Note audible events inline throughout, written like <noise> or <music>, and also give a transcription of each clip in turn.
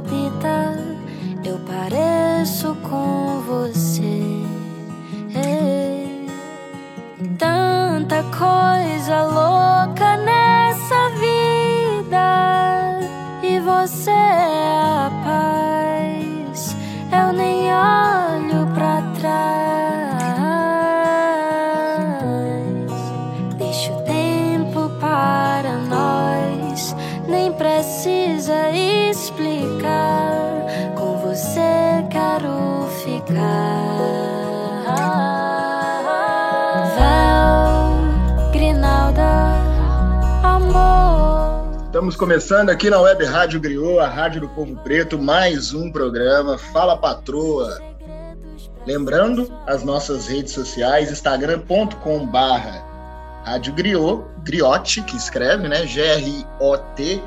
dita, eu pareço com você. É. Tanta coisa Estamos começando aqui na Web Rádio Griot, a Rádio do Povo Preto, mais um programa Fala Patroa. Lembrando as nossas redes sociais, instagram.com barra Rádio Griot, Griote, que escreve, né? G-R-O-T,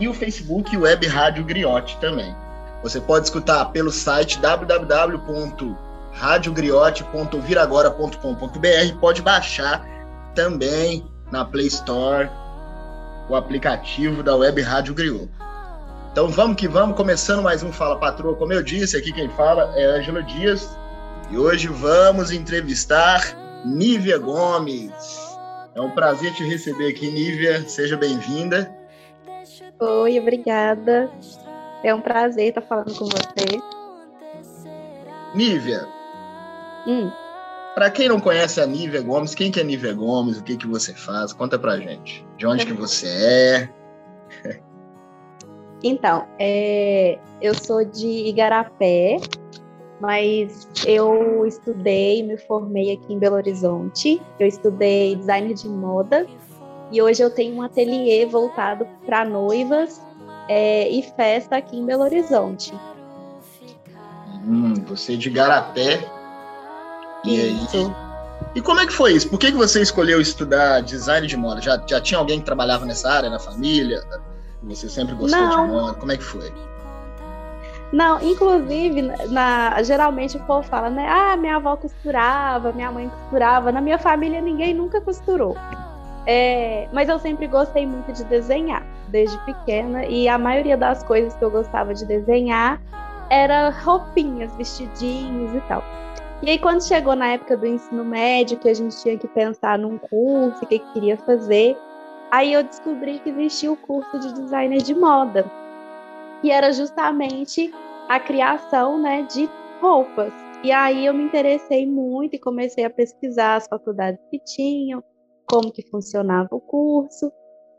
e o Facebook Web Rádio Griote também. Você pode escutar pelo site www.radiogriote.viragora.com.br, pode baixar também na Play Store o aplicativo da Web Rádio Griot. Então vamos que vamos, começando mais um Fala Patroa. Como eu disse, aqui quem fala é Ângelo Dias e hoje vamos entrevistar Nívia Gomes. É um prazer te receber aqui, Nívia. Seja bem-vinda. Oi, obrigada. É um prazer estar falando com você. Nívia, Hum, para quem não conhece a Nívia Gomes, quem que é Nívia Gomes? O que que você faz? Conta pra gente. De onde que você é? <laughs> Então, é, eu sou de Igarapé, mas eu estudei, me formei aqui em Belo Horizonte. Eu estudei design de moda e hoje eu tenho um ateliê voltado para noivas é, e festa aqui em Belo Horizonte. Hum, você é de Garapé. E aí? Isso. E como é que foi isso? Por que, que você escolheu estudar design de moda? Já, já tinha alguém que trabalhava nessa área na família? Você sempre gostou Não. de moda? Como é que foi? Não, inclusive, na, geralmente o povo fala, né? Ah, minha avó costurava, minha mãe costurava. Na minha família ninguém nunca costurou. É, mas eu sempre gostei muito de desenhar, desde pequena, e a maioria das coisas que eu gostava de desenhar era roupinhas, vestidinhos e tal. E aí, quando chegou na época do ensino médio, que a gente tinha que pensar num curso, o que que queria fazer, aí eu descobri que existia o curso de designer de moda, que era justamente a criação né, de roupas. E aí eu me interessei muito e comecei a pesquisar as faculdades que tinham, como que funcionava o curso.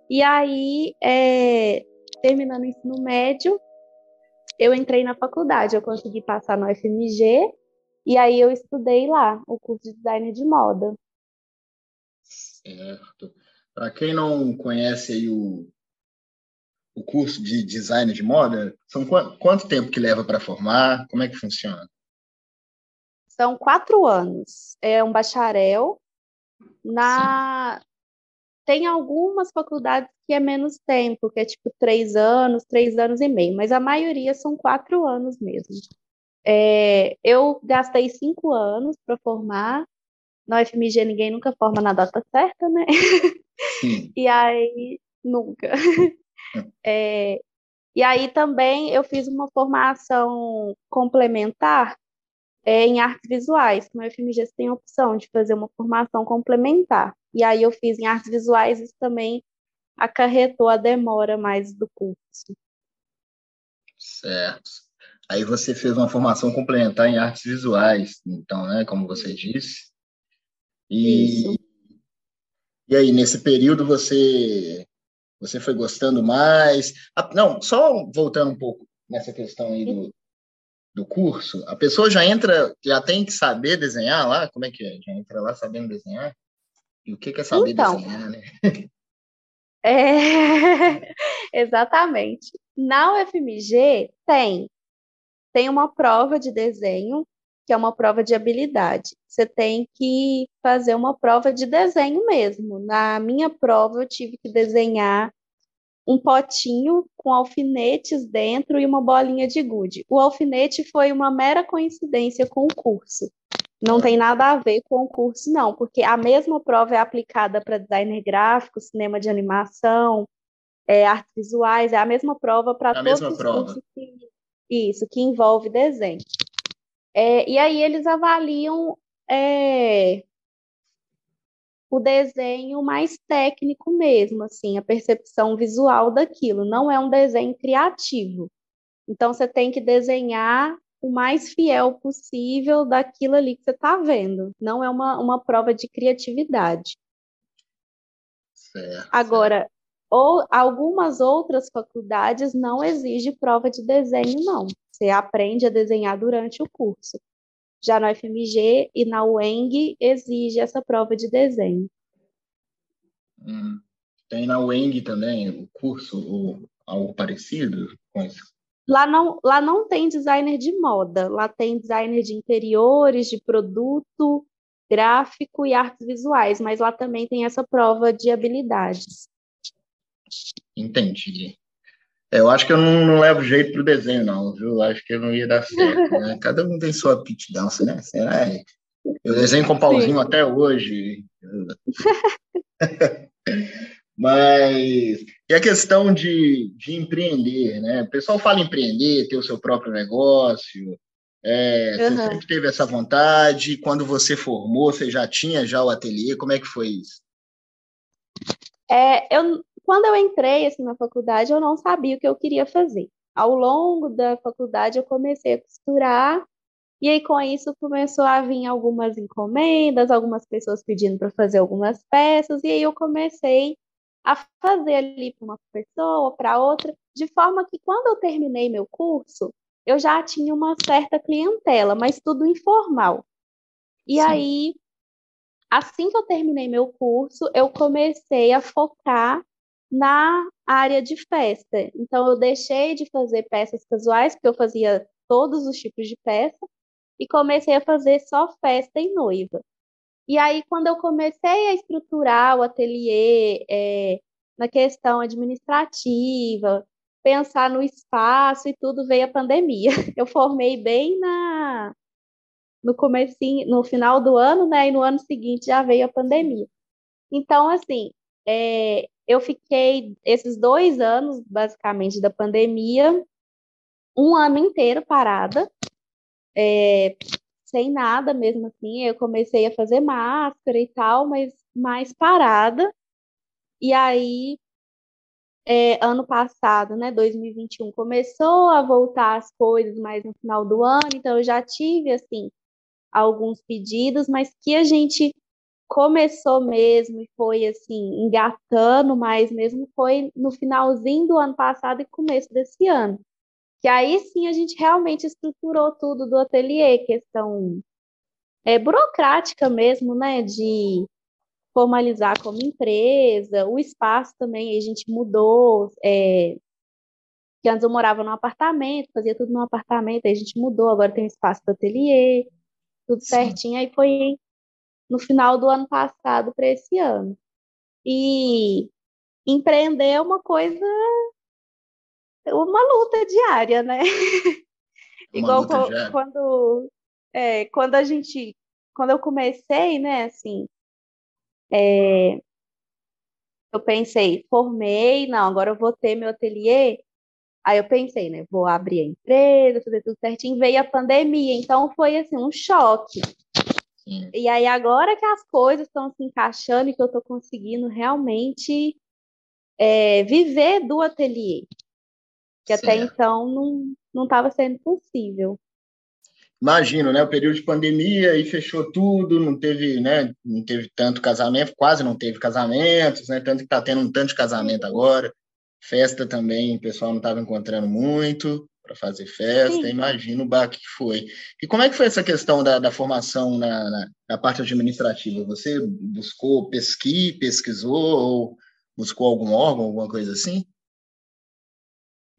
E aí, é, terminando o ensino médio, eu entrei na faculdade, eu consegui passar no FMG, e aí eu estudei lá o curso de design de moda. Certo. Para quem não conhece aí o, o curso de design de moda, são quanto, quanto tempo que leva para formar? Como é que funciona? São quatro anos. É um bacharel. Na tem algumas faculdades que é menos tempo, que é tipo três anos, três anos e meio, mas a maioria são quatro anos mesmo. É, eu gastei cinco anos para formar. Na UFMG ninguém nunca forma na data certa, né? Sim. <laughs> E aí, nunca. <laughs> É, e aí também eu fiz uma formação complementar é, em artes visuais. No UFMG você tem a opção de fazer uma formação complementar. E aí eu fiz em artes visuais, isso também acarretou a demora mais do curso. Certo. Aí você fez uma formação complementar em artes visuais, então, né, como você disse. E, Isso. e aí, nesse período, você você foi gostando mais? Ah, não, só voltando um pouco nessa questão aí do, do curso, a pessoa já entra, já tem que saber desenhar lá? Como é que é? Já entra lá sabendo desenhar? E o que que é saber Então. desenhar, né? É, <laughs> exatamente. Na UFMG tem tem uma prova de desenho, que é uma prova de habilidade. Você tem que fazer uma prova de desenho mesmo. Na minha prova eu tive que desenhar um potinho com alfinetes dentro e uma bolinha de gude. O alfinete foi uma mera coincidência com o curso. Não tem nada a ver com o curso, não, porque a mesma prova é aplicada para designer gráfico, cinema de animação, é, artes visuais, é a mesma prova para todos mesma os prova. cursos que, isso, que envolve desenho. É, e aí eles avaliam é, o desenho mais técnico mesmo, assim, a percepção visual daquilo. Não é um desenho criativo. Então você tem que desenhar o mais fiel possível daquilo ali que você está vendo. Não é uma, uma prova de criatividade. Certo. Agora, ou algumas outras faculdades não exigem prova de desenho, não. Você aprende a desenhar durante o curso. Já na UFMG e na UENG exige essa prova de desenho. Hum. Tem na UENG também o curso ou algo parecido com isso? Lá não, lá não tem designer de moda, lá tem designer de interiores, de produto, gráfico e artes visuais, mas lá também tem essa prova de habilidades. Entendi. É, eu acho que eu não, não levo jeito pro desenho, não, viu? Acho que eu não ia dar certo, <laughs> né? Cada um tem sua aptidão, né? Será? Eu desenho com pauzinho Sim. até hoje. <laughs> Mas e a questão de, de empreender, né? O pessoal fala empreender, ter o seu próprio negócio. É, uhum. Você sempre teve essa vontade? Quando você formou, você já tinha já o ateliê? Como é que foi isso? É, eu, quando eu entrei assim, na faculdade, eu não sabia o que eu queria fazer. Ao longo da faculdade, eu comecei a costurar, e aí com isso começou a vir algumas encomendas, algumas pessoas pedindo para fazer algumas peças, e aí eu comecei a fazer ali para uma pessoa, para outra, de forma que quando eu terminei meu curso, eu já tinha uma certa clientela, mas tudo informal. E Sim. aí, assim que eu terminei meu curso, eu comecei a focar na área de festa. Então, eu deixei de fazer peças casuais, porque eu fazia todos os tipos de peça, e comecei a fazer só festa e noiva. E aí, quando eu comecei a estruturar o ateliê é, na questão administrativa, pensar no espaço e tudo, veio a pandemia. <laughs> Eu formei bem na no comecinho, no final do ano, né? E no ano seguinte já veio a pandemia. Então, assim, é, eu fiquei esses dois anos, basicamente, da pandemia, um ano inteiro parada, é, sem nada mesmo assim. Eu comecei a fazer máscara e tal, mas mais parada. E aí, é, ano passado, né, 2021, começou a voltar as coisas mais no final do ano, então eu já tive, assim, alguns pedidos, mas que a gente começou mesmo e foi, assim, engatando mais mesmo, foi no finalzinho do ano passado e começo desse ano. Que aí sim a gente realmente estruturou tudo do ateliê, questão é, burocrática mesmo, né, de formalizar como empresa, o espaço também a gente mudou, é, que antes eu morava num apartamento, fazia tudo num apartamento, aí a gente mudou, agora tem um espaço do ateliê, tudo certinho, aí foi no final do ano passado para esse ano. E empreender é uma coisa uma luta diária, né? Igual quando, é, quando a gente, quando eu comecei, né, assim, é, eu pensei, formei, não, agora eu vou ter meu ateliê. Aí eu pensei, né, vou abrir a empresa, fazer tudo certinho. Veio a pandemia, então foi assim um choque. Sim. E aí agora que as coisas estão se encaixando e que eu estou conseguindo realmente é, viver do ateliê, que certo. até então não estava sendo possível. Imagino, né? O período de pandemia e fechou tudo, não teve, né? Não teve tanto casamento, quase não teve casamentos, né? Tanto que está tendo um tanto de casamento agora. Festa também, o pessoal não estava encontrando muito para fazer festa, Sim. imagino o baque que foi. E como é que foi essa questão da, da formação na, na, na, parte administrativa? Você buscou pesqui, pesquisou ou buscou algum órgão, alguma coisa assim?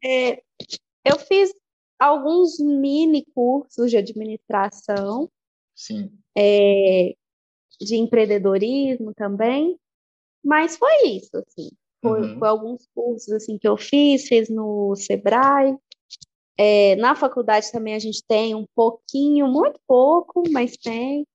É, eu fiz alguns mini cursos de administração, Sim. É, de empreendedorismo também, mas foi isso, assim. Foi, uhum. foi, alguns cursos assim que eu fiz, fiz no Sebrae. É, na faculdade também a gente tem um pouquinho, muito pouco, mas tem.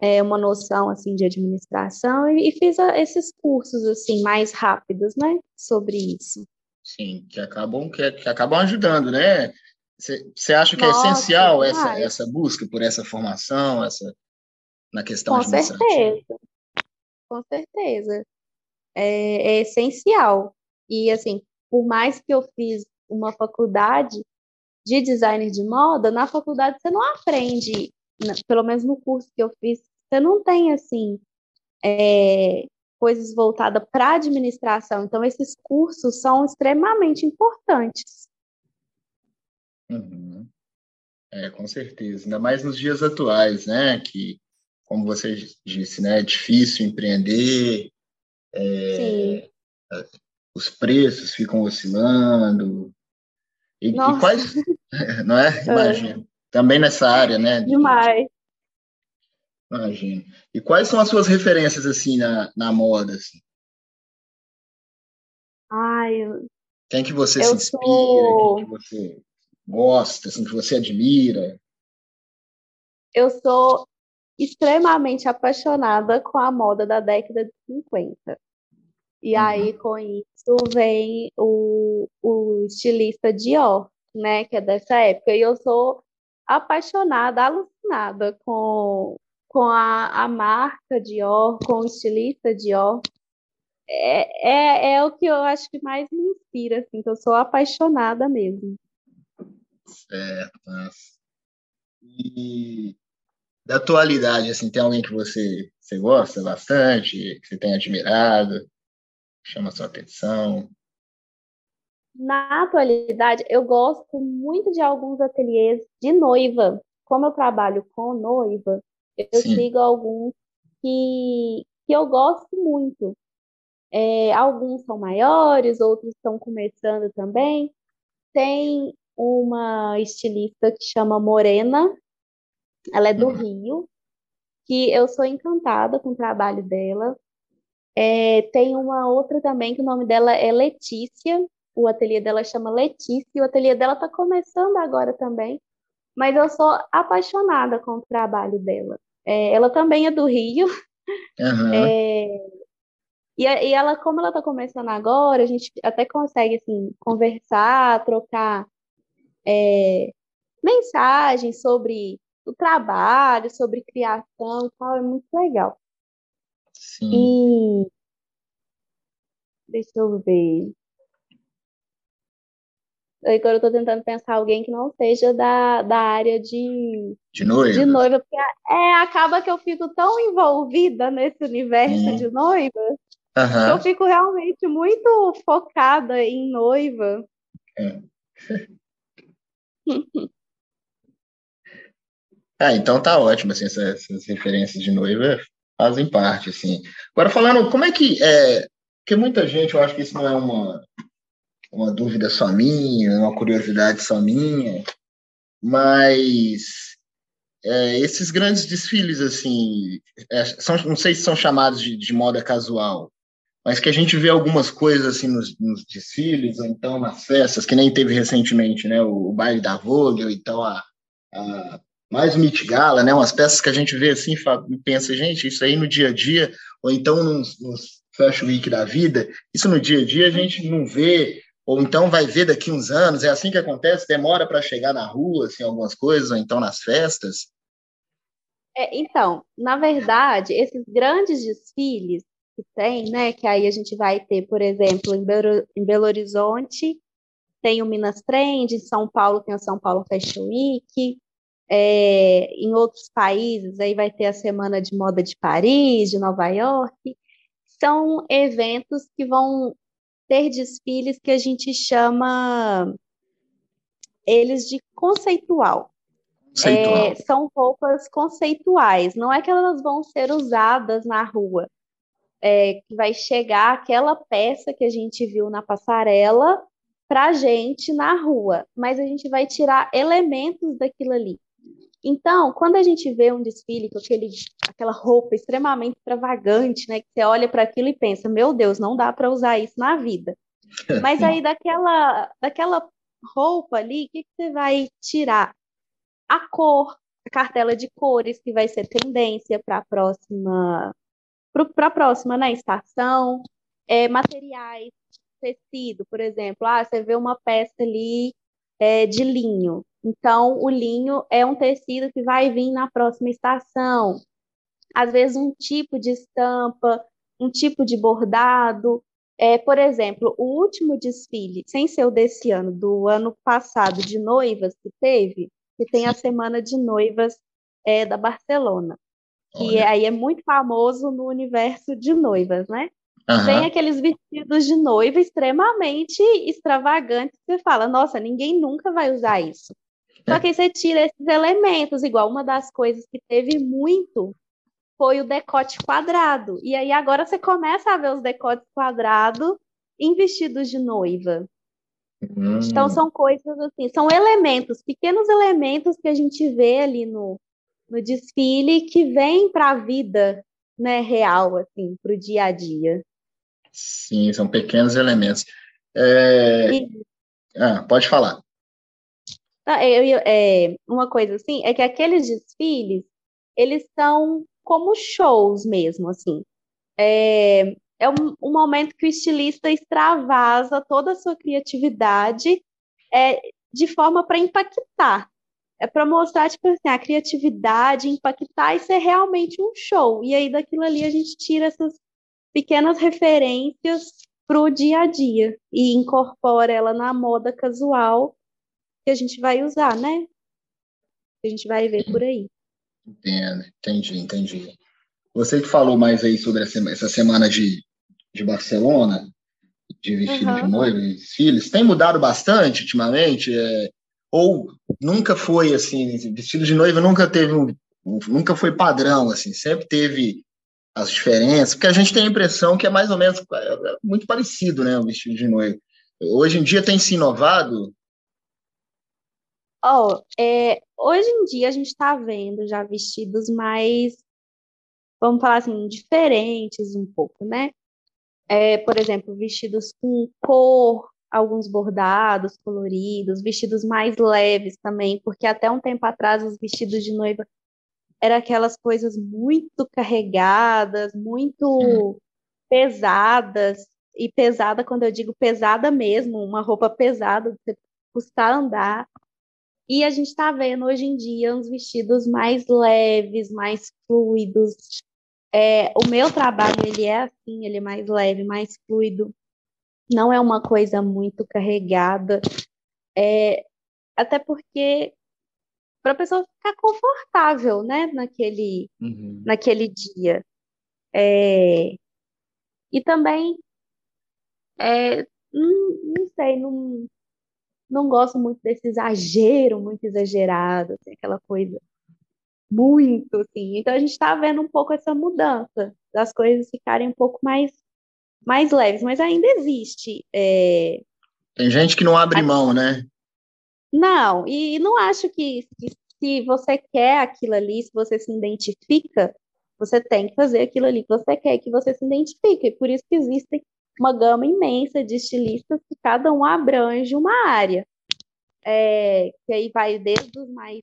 é, uma noção assim de administração e, e fiz a, esses cursos assim mais rápidos, né, sobre isso. Sim, que acabam que, que acabam ajudando, né? Você acha que é Nossa, é essencial essa, essa busca por essa formação, essa na questão Com certeza, com certeza, é, é essencial. E assim, por mais que eu fiz uma faculdade de design de moda, na faculdade você não aprende, pelo menos no curso que eu fiz, você não tem assim é, coisas voltadas para administração. Então, esses cursos são extremamente importantes. Uhum. É, com certeza. Ainda mais nos dias atuais, né? Que, como você disse, né? É difícil empreender. É, os preços ficam oscilando. E, e quais. <laughs> Não é? Imagina. É. Também nessa área, né? Demais. Imagina. E quais são as suas referências, assim, na, na moda, assim? Ai, Quem que você se inspira? Sou... Quem que você gosta, assim, que você admira? Eu sou extremamente apaixonada com a moda da década de 50. E uhum. aí, com isso, vem o, o estilista Dior, né, que é dessa época. E eu sou apaixonada, alucinada com, com a, a marca Dior, com o estilista Dior. É, é, é o que eu acho que mais me inspira, assim, que eu sou apaixonada mesmo. Certo. E da atualidade, assim, tem alguém que você, você gosta bastante, que você tem admirado, chama a sua atenção? Na atualidade, eu gosto muito de alguns ateliês de noiva. Como eu trabalho com noiva, eu Sim. sigo alguns que, que eu gosto muito. É, alguns são maiores, outros estão começando também. Tem uma estilista que chama Morena, ela é do uhum. Rio, que eu sou encantada com o trabalho dela. É, tem uma outra também que o nome dela é Letícia, o ateliê dela chama Letícia, e o ateliê dela está começando agora também, mas eu sou apaixonada com o trabalho dela. É, ela também é do Rio, uhum. <laughs> é, e, e, ela, como ela está começando agora, a gente até consegue assim, conversar, trocar é, mensagens sobre o trabalho, sobre criação e tal, é muito legal. Sim. E deixa eu ver. Agora eu estou tentando pensar alguém que não seja da, da área de, de noiva. De noiva, porque é, acaba que eu fico tão envolvida nesse universo hum. de noiva uhum. que eu fico realmente muito focada em noiva. É. <laughs> ah, então tá ótimo, assim, essas, essas, referências de noiva fazem parte, assim. Agora falando, como é que é, porque muita gente, eu acho que isso não é uma uma dúvida só minha, uma curiosidade só minha, mas é, esses grandes desfiles, assim, é, são, não sei se são chamados de, de, moda casual, mas que a gente vê algumas coisas assim nos, nos, desfiles, ou então nas festas, que nem teve recentemente, né, o, o baile da Vogue, ou então a, a mais Gala, né, umas peças que a gente vê assim e pensa, gente, isso aí no dia a dia, ou então nos, nos Fashion Week da vida, isso no dia a dia a gente não vê, ou então vai ver daqui uns anos, é assim que acontece, demora para chegar na rua, assim, algumas coisas, ou então nas festas? É, então, na verdade, esses grandes desfiles que tem, né, que aí a gente vai ter, por exemplo, em Belo, em Belo Horizonte, tem o Minas Trend, em São Paulo tem o São Paulo Fashion Week, é, em outros países aí vai ter a Semana de Moda de Paris, de Nova York, são eventos que vão ter desfiles que a gente chama eles de conceitual. conceitual. É, são roupas conceituais, não é que elas vão ser usadas na rua. É, que vai chegar aquela peça que a gente viu na passarela para a gente na rua, mas a gente vai tirar elementos daquilo ali. Então, quando a gente vê um desfile com aquele, aquela roupa extremamente extravagante, né, que você olha para aquilo e pensa, meu Deus, não dá para usar isso na vida. <laughs> Mas aí daquela, daquela roupa ali, o que, que você vai tirar? A cor, a cartela de cores que vai ser tendência para a próxima para a próxima né, estação, é, materiais, tecido, por exemplo, ah, você vê uma peça ali é, de linho, então o linho é um tecido que vai vir na próxima estação, às vezes um tipo de estampa, um tipo de bordado, é, por exemplo, o último desfile, sem ser o desse ano, do ano passado de noivas que teve, que tem a semana de noivas é, da Barcelona que Olha. aí é muito famoso no universo de noivas, né? Uhum. Tem aqueles vestidos de noiva extremamente extravagantes que você fala, nossa, ninguém nunca vai usar isso. Só que aí você tira esses elementos, igual uma das coisas que teve muito foi o decote quadrado. E aí agora você começa a ver os decotes quadrados em vestidos de noiva. Hum. Então são coisas assim, são elementos, pequenos elementos que a gente vê ali no, no desfile que vem para a vida né, real, assim, para o dia a dia. Sim, são pequenos elementos. É... Ah, pode falar. Eu, eu, é, uma coisa assim, é que aqueles desfiles, eles são como shows mesmo, assim. É, é um, um momento que o estilista extravasa toda a sua criatividade é, de forma para impactar, é para mostrar tipo assim, a criatividade, impactar e ser realmente um show. E aí daquilo ali a gente tira essas pequenas referências para o dia a dia e incorpora ela na moda casual que a gente vai usar, né? Que a gente vai ver por aí. Entendo, entendi, entendi. Você que falou mais aí sobre essa semana de, de Barcelona, de vestido uhum. de noiva e desfiles, tem mudado bastante ultimamente? É, ou nunca foi assim, vestido de noiva nunca teve um, nunca foi padrão assim, sempre teve as diferenças, porque a gente tem a impressão que é mais ou menos é, é muito parecido, né, o vestido de noiva. Hoje em dia tem se inovado? Oh, é, hoje em dia a gente está vendo já vestidos mais, vamos falar assim, diferentes um pouco, né? É, por exemplo, vestidos com cor, alguns bordados coloridos, vestidos mais leves também, porque até um tempo atrás os vestidos de noiva eram aquelas coisas muito carregadas, muito pesadas, e pesada quando eu digo pesada mesmo, uma roupa pesada, você custar andar. E a gente está vendo hoje em dia uns vestidos mais leves, mais fluidos. É, o meu trabalho ele é assim, ele é mais leve, mais fluido não é uma coisa muito carregada, é, até porque para a pessoa ficar confortável, né, naquele, uhum. naquele dia. É, e também, é, não, não, sei, não, não gosto muito desse exagero, muito exagerado, assim, aquela coisa muito, assim. Então a gente está vendo um pouco essa mudança, das coisas ficarem um pouco mais mais leves, mas ainda existe. É... Tem gente que não abre mão, né? Não, e não acho que, que se você quer aquilo ali, se você se identifica, você tem que fazer aquilo ali que você quer que você se identifique. Por isso que existe uma gama imensa de estilistas que cada um abrange uma área. É, que aí vai desde os mais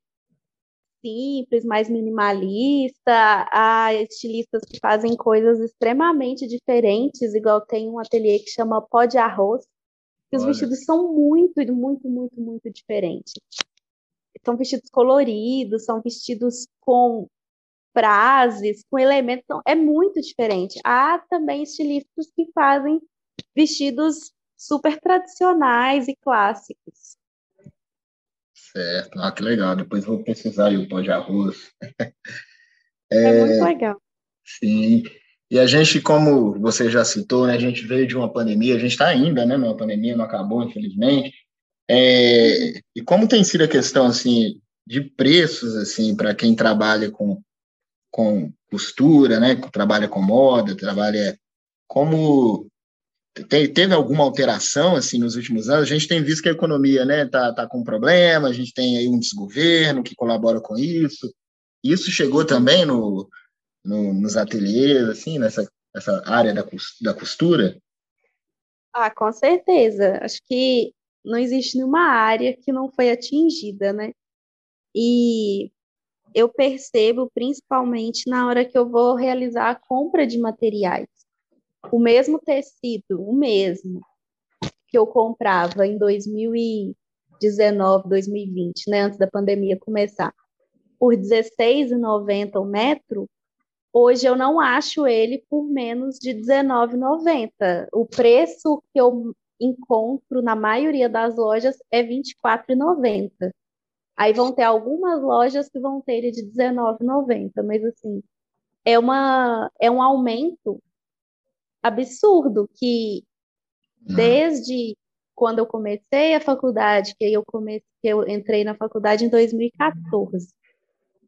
simples, mais minimalista, há estilistas que fazem coisas extremamente diferentes, igual tem um ateliê que chama Pó de Arroz, que os vestidos são muito, muito, muito, muito diferentes. São vestidos coloridos, são vestidos com frases, com elementos, então, é muito diferente. Há também estilistas que fazem vestidos super tradicionais e clássicos. Certo, ah, que legal. Depois vou precisar aí o pó de arroz. É, <laughs> é muito legal. Sim. E a gente, como você já citou, né, a gente veio de uma pandemia, a gente está ainda, né, numa pandemia, não acabou, infelizmente. É, e como tem sido a questão, assim, de preços, assim, para quem trabalha com, com costura, né, trabalha com moda, trabalha... Como teve alguma alteração assim nos últimos anos? A gente tem visto que a economia né, tá, tá com problema, a gente tem aí um desgoverno que colabora com isso. Isso chegou também no, no nos ateliês, assim, nessa, nessa área da, da costura? Ah, com certeza. Acho que não existe nenhuma área que não foi atingida, né? E eu percebo principalmente na hora que eu vou realizar a compra de materiais. O mesmo tecido, o mesmo que eu comprava em 2019, 2020, né, antes da pandemia começar, por R$16,90 o metro, hoje eu não acho ele por menos de R$19,90. O preço que eu encontro na maioria das lojas é R$24,90. Aí vão ter algumas lojas que vão ter ele de R$19,90, mas assim, é, uma, é um aumento absurdo que hum. desde quando eu comecei a faculdade, que eu comecei, que eu entrei na faculdade em 2014.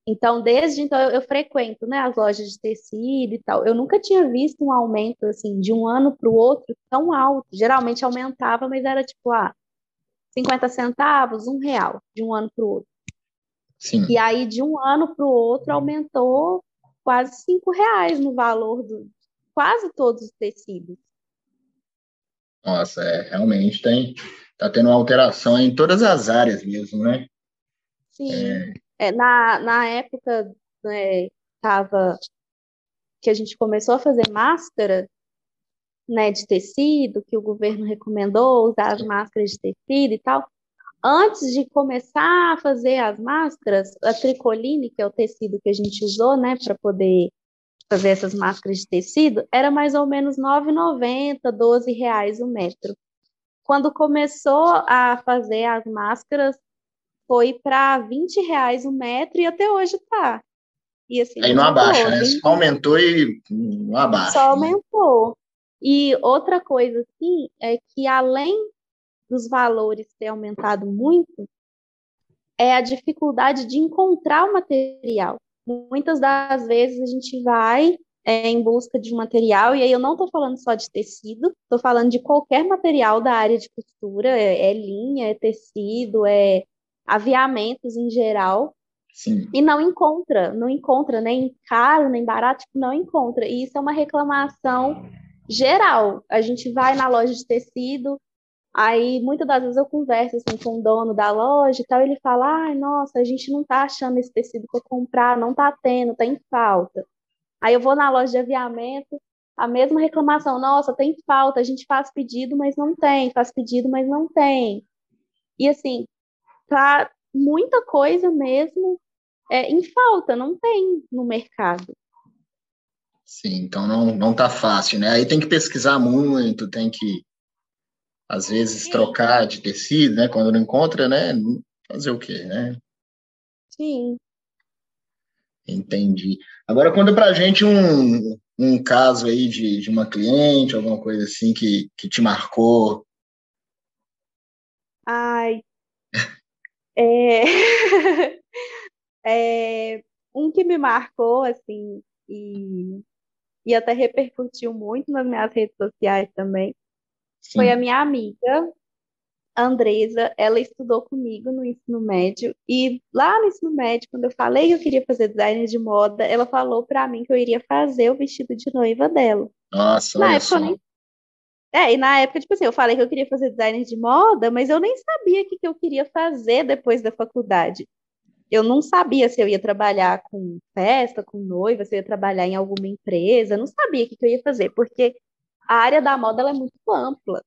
Então, desde então, eu, eu, frequento né, as lojas de tecido e tal. Eu nunca tinha visto um aumento assim de um ano para o outro tão alto. Geralmente aumentava, mas era tipo, ah, 50 centavos, um real, de um ano para o outro. Sim. E aí, de um ano para o outro, aumentou quase cinco reais no valor de quase todos os tecidos. Nossa, é, realmente tem, tá tendo uma alteração em todas as áreas mesmo, né? Sim. É... É, na, na época, né, tava, que a gente começou a fazer máscara, né, de tecido, que o governo recomendou usar as máscaras de tecido e tal. Antes de começar a fazer as máscaras, a tricoline, que é o tecido que a gente usou, né, para poder fazer essas máscaras de tecido, era mais ou menos R$ 9,90, R$ reais o metro. Quando começou a fazer as máscaras, foi para 20 reais o metro e até hoje está. E assim, Aí não abaixa, né? Só aumentou e não abaixa. Só aumentou. E outra coisa, assim, é que além dos valores ter aumentado muito, é a dificuldade de encontrar o material. Muitas das vezes a gente vai é, em busca de um material, e aí eu não estou falando só de tecido, estou falando de qualquer material da área de costura, é, é linha, é tecido, é aviamentos em geral, Sim. E não encontra, não encontra nem caro, nem barato, tipo, não encontra. E isso é uma reclamação geral. A gente vai na loja de tecido, aí muitas das vezes eu converso assim, com o dono da loja e tal, ele fala: ai, nossa, a gente não tá achando esse tecido para comprar, não tá tendo, tem falta. Aí eu vou na loja de aviamento, a mesma reclamação, nossa, tem falta, a gente faz pedido, mas não tem, faz pedido, mas não tem. E assim, tá muita coisa mesmo é, em falta, não tem no mercado. Sim, então não, não tá fácil, né? Aí tem que pesquisar muito, tem que, às vezes, Sim. trocar de tecido, né? Quando não encontra, né? Fazer o quê, né? Sim. Entendi. Agora conta pra gente um, um caso aí de, de uma cliente, alguma coisa assim que, que te marcou. Ai. <laughs> é... <laughs> é... Um que me marcou, assim, e e até repercutiu muito nas minhas redes sociais também, Sim. foi a minha amiga Andresa, ela estudou comigo no ensino médio e lá no ensino médio, quando eu falei que eu queria fazer design de moda, ela falou para mim que eu iria fazer o vestido de noiva dela. Nossa, na época nem... É, e na época, tipo assim, eu falei que eu queria fazer design de moda, mas eu nem sabia o que, que eu queria fazer depois da faculdade eu não sabia se eu ia trabalhar com festa, com noiva, se eu ia trabalhar em alguma empresa, não sabia o que, eu ia fazer, porque a área da moda é muito ampla.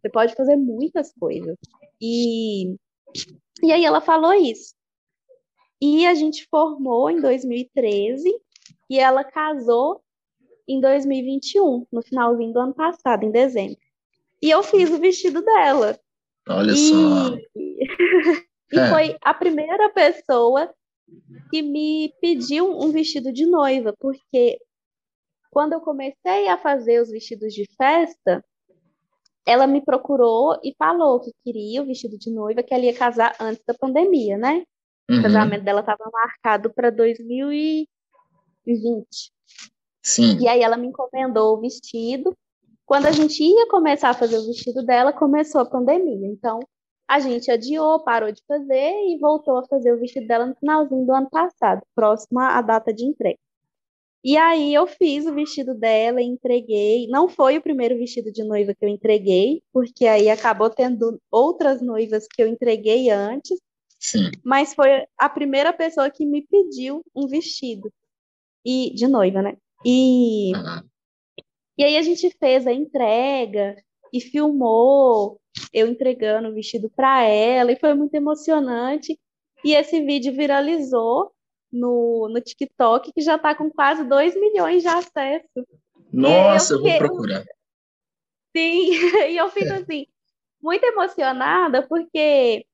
Você pode fazer muitas coisas. E, e aí ela falou isso. E a gente formou em 2013 e ela casou em 2021, no finalzinho do ano passado, em dezembro. E eu fiz o vestido dela. Olha e... só. <laughs> E é. foi a primeira pessoa que me pediu um vestido de noiva, porque quando eu comecei a fazer os vestidos de festa, ela me procurou e falou que queria o vestido de noiva, que ela ia casar antes da pandemia, né? Uhum. O casamento dela estava marcado para 2020. Sim. E aí ela me encomendou o vestido. Quando a gente ia começar a fazer o vestido dela, começou a pandemia. Então, a gente adiou, parou de fazer e voltou a fazer o vestido dela no finalzinho do ano passado, próximo à data de entrega. E aí eu fiz o vestido dela e entreguei. Não foi o primeiro vestido de noiva que eu entreguei, porque aí acabou tendo outras noivas que eu entreguei antes. Sim. Mas foi a primeira pessoa que me pediu um vestido. E de noiva, né? E Uhum. e aí a gente fez a entrega e filmou eu entregando o vestido para ela e foi muito emocionante. E esse vídeo viralizou no, no TikTok, que já está com quase 2 milhões de acessos. Nossa, eu, eu vou procurar. Sim, <laughs> e eu fico assim, muito emocionada, porque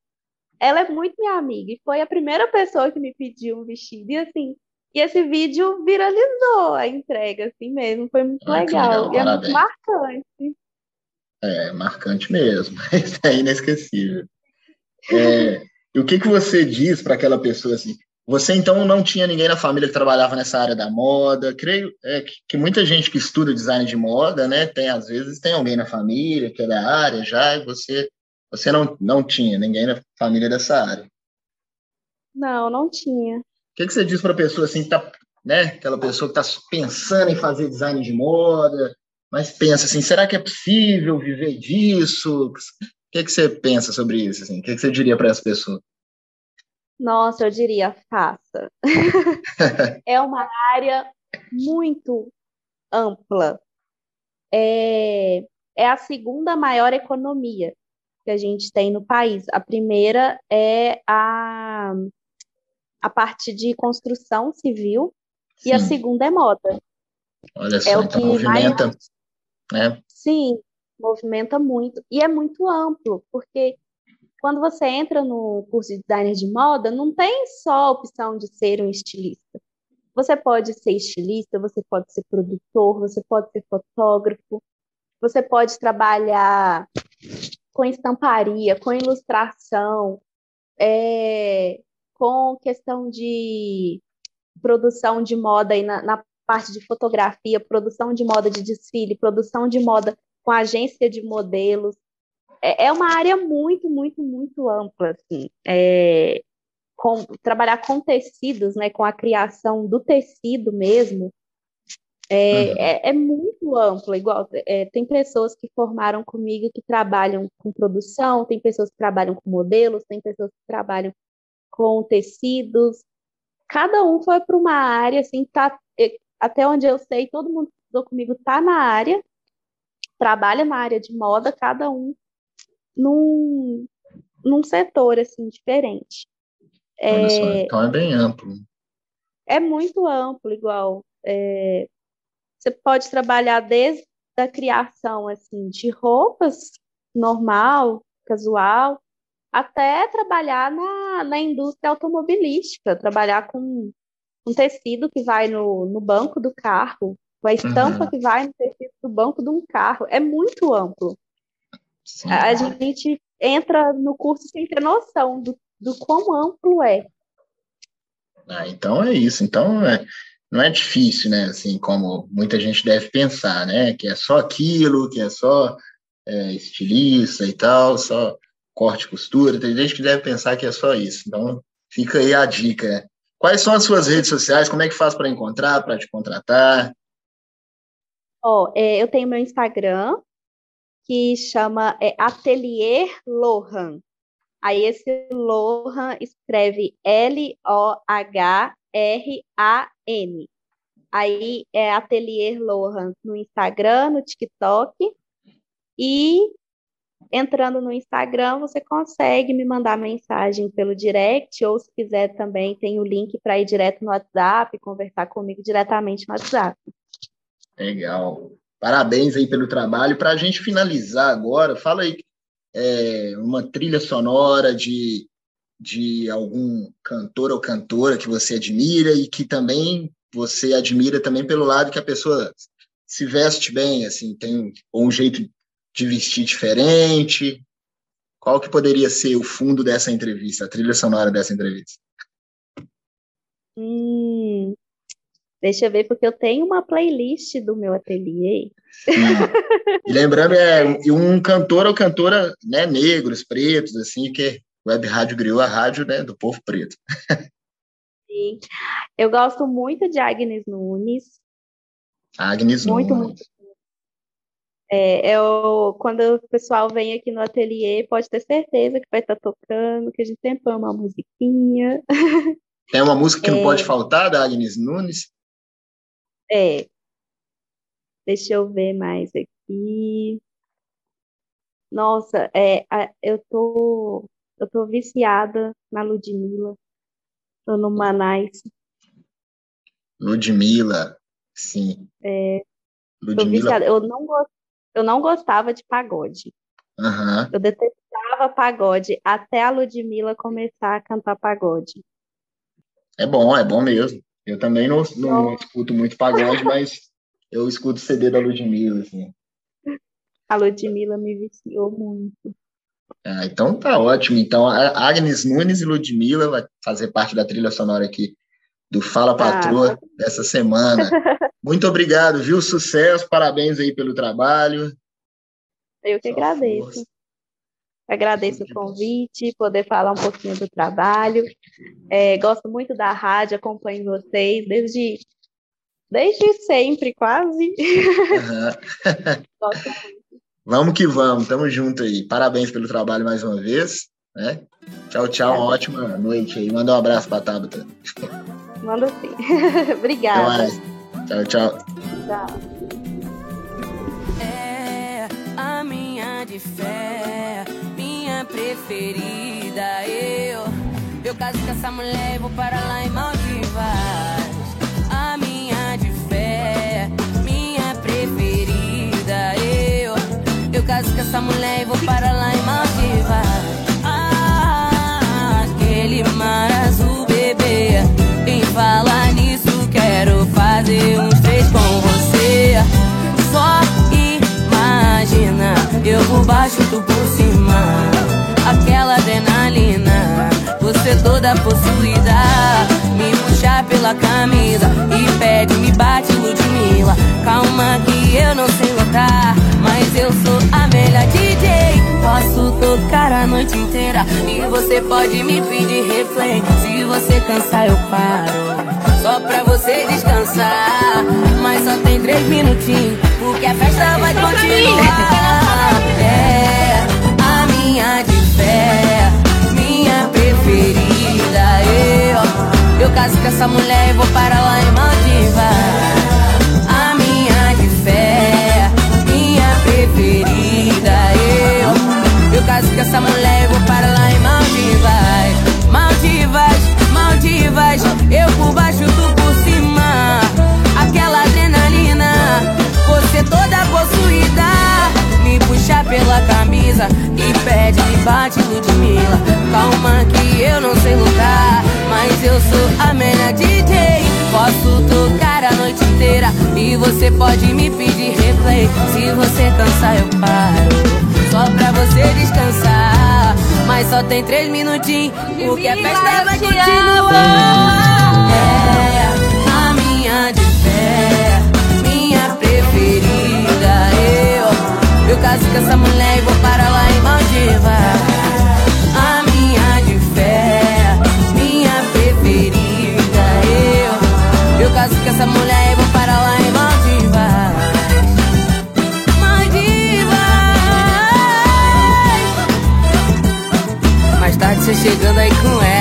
ela é muito minha amiga, e foi a primeira pessoa que me pediu um vestido, e assim, e esse vídeo viralizou a entrega, assim mesmo, foi muito Ah, legal, legal, e é muito marcante. É marcante mesmo, <laughs> isso é inesquecível. É, e o que que você diz para aquela pessoa assim? Você então não tinha ninguém na família que trabalhava nessa área da moda? Creio é, que, que muita gente que estuda design de moda, né, tem às vezes tem alguém na família que é da área já, e você você não não tinha ninguém na família dessa área. O Não, não tinha. que que você diz para a pessoa assim que tá, né, aquela pessoa que está pensando em fazer design de moda, mas pensa assim, será que é possível viver disso? O que que você pensa sobre isso assim? O que que você diria para essa pessoa? Nossa, eu diria, faça. <laughs> É uma área muito ampla. É, é a segunda maior economia que a gente tem no país. A primeira é a, a parte de construção civil e a Sim. segunda é moda. Olha só, É então movimenta, né? Sim, movimenta muito. E é muito amplo, porque quando você entra no curso de designer de moda, não tem só a opção de ser um estilista. Você pode ser estilista, você pode ser produtor, você pode ser fotógrafo, você pode trabalhar com estamparia, com ilustração, é, com questão de produção de moda aí na, na parte de fotografia, produção de moda de desfile, produção de moda com agência de modelos. É, é uma área muito, muito, muito ampla, assim. É, com, trabalhar com tecidos, né, com a criação do tecido mesmo, é, Uhum. é, é muito amplo. Igual, é, tem pessoas que formaram comigo que trabalham com produção, tem pessoas que trabalham com modelos, tem pessoas que trabalham com tecidos. Cada um foi para uma área, assim, tá, é, até onde eu sei, todo mundo que estudou comigo está na área, trabalha na área de moda, cada um num, num setor assim diferente. Só, É, então é bem amplo. é muito amplo, igual. é, você pode trabalhar desde a criação assim de roupas normal, casual, até trabalhar na, na indústria automobilística, trabalhar com um tecido que vai no, no banco do carro, a estampa Uhum. que vai no tecido do banco de um carro. É muito amplo. Sim. A a gente entra no curso sem ter noção do, do quão amplo é. Ah, então é isso. Então é, não é difícil, né? Assim, como muita gente deve pensar, né? Que é só aquilo, que é só é, estilista e tal, só corte e costura. Tem gente que deve pensar que é só isso. Então fica aí a dica. Quais são as suas redes sociais? Como é que faz para encontrar, para te contratar? Ó, é, eu tenho meu Instagram, que chama é, Atelier Lohan. Aí esse Lohan escreve L-O-H-R-A-N. Aí é Atelier Lohan no Instagram, no TikTok. E entrando no Instagram, você consegue me mandar mensagem pelo direct, ou se quiser também, tem o link para ir direto no WhatsApp, conversar comigo diretamente no WhatsApp. Legal. Parabéns aí pelo trabalho. Para a gente finalizar agora, fala aí é, uma trilha sonora de, de algum cantor ou cantora que você admira e que também você admira também pelo lado que a pessoa se veste bem, assim, tem um jeito de vestir diferente. Qual que poderia ser o fundo dessa entrevista, a trilha sonora dessa entrevista? Hum, deixa eu ver, porque eu tenho uma playlist do meu ateliê. E lembrando, é um cantor ou cantora né, negros, pretos, assim, que Web Rádio Griou, a rádio né, do povo preto. Sim. Eu gosto muito de Agnes Nunes. Agnes Muito, Nunes. muito. É, eu, quando o pessoal vem aqui no ateliê, pode ter certeza que vai estar tocando, que a gente sempre põe uma musiquinha. Tem uma música que é, não pode faltar, da Agnes Nunes? É. Deixa eu ver mais aqui. Nossa, é, eu tô, eu tô viciada na Ludmilla, tô no Manais. Ludmilla, sim. É, Ludmilla. Eu não, eu não gostava de pagode. Uhum. Eu detestava pagode até a Ludmilla começar a cantar pagode. É bom, é bom mesmo. Eu também não, não, não escuto muito pagode, mas eu escuto CD da Ludmilla, assim. A Ludmilla me viciou muito. Ah, então tá ótimo. Então, Agnes Nunes e Ludmilla vai fazer parte da trilha sonora aqui do Fala Patroa ah. dessa semana. <laughs> Muito obrigado, viu? Sucesso, parabéns aí pelo trabalho. Eu que Só agradeço. Força. Agradeço o convite, poder falar um pouquinho do trabalho. É, gosto muito da rádio, acompanho vocês desde, desde sempre, quase. Uhum. gosto <laughs> muito. Vamos que vamos, tamo junto aí. Parabéns pelo trabalho mais uma vez. Né? Tchau, tchau, uma ótima noite aí. Manda um abraço pra Tabata. Manda sim. <laughs> Obrigada. Tchau, tchau. É a minha de fé, minha preferida. Eu, eu caso com essa mulher e vou para lá em Maldivas. A minha de fé, minha preferida. Eu, eu caso com essa mulher e vou por baixo, tu por cima. Aquela adrenalina, você toda possuída. Me puxar pela camisa e pede, me bate, Ludmilla. Calma que eu não sei lutar, mas eu sou a melhor DJ. Posso tocar a noite inteira e você pode me pedir replay. Se você cansar, eu paro só pra você descansar. Mas só tem três minutinhos, porque a festa vai continuar. A minha de fé, minha preferida. Eu, eu caso com essa mulher e vou para lá em Maldivas. A minha de fé, minha preferida. Eu, eu caso com essa mulher e vou para lá em Maldivas. Maldivas. Maldivas, eu por baixo, tu bate, Ludmilla. Calma que eu não sei lutar, mas eu sou a melhor DJ. Posso tocar a noite inteira e você pode me pedir replay. Se você cansar, eu paro só pra você descansar. Mas só tem três minutinhos, porque a festa vai continuar. É. caso com essa mulher e vou para lá em Maldiva. A minha de fé, minha preferida. Eu, eu caso com essa mulher e vou para lá em Maldiva. Maldiva. Mais tarde você chegando aí com ela.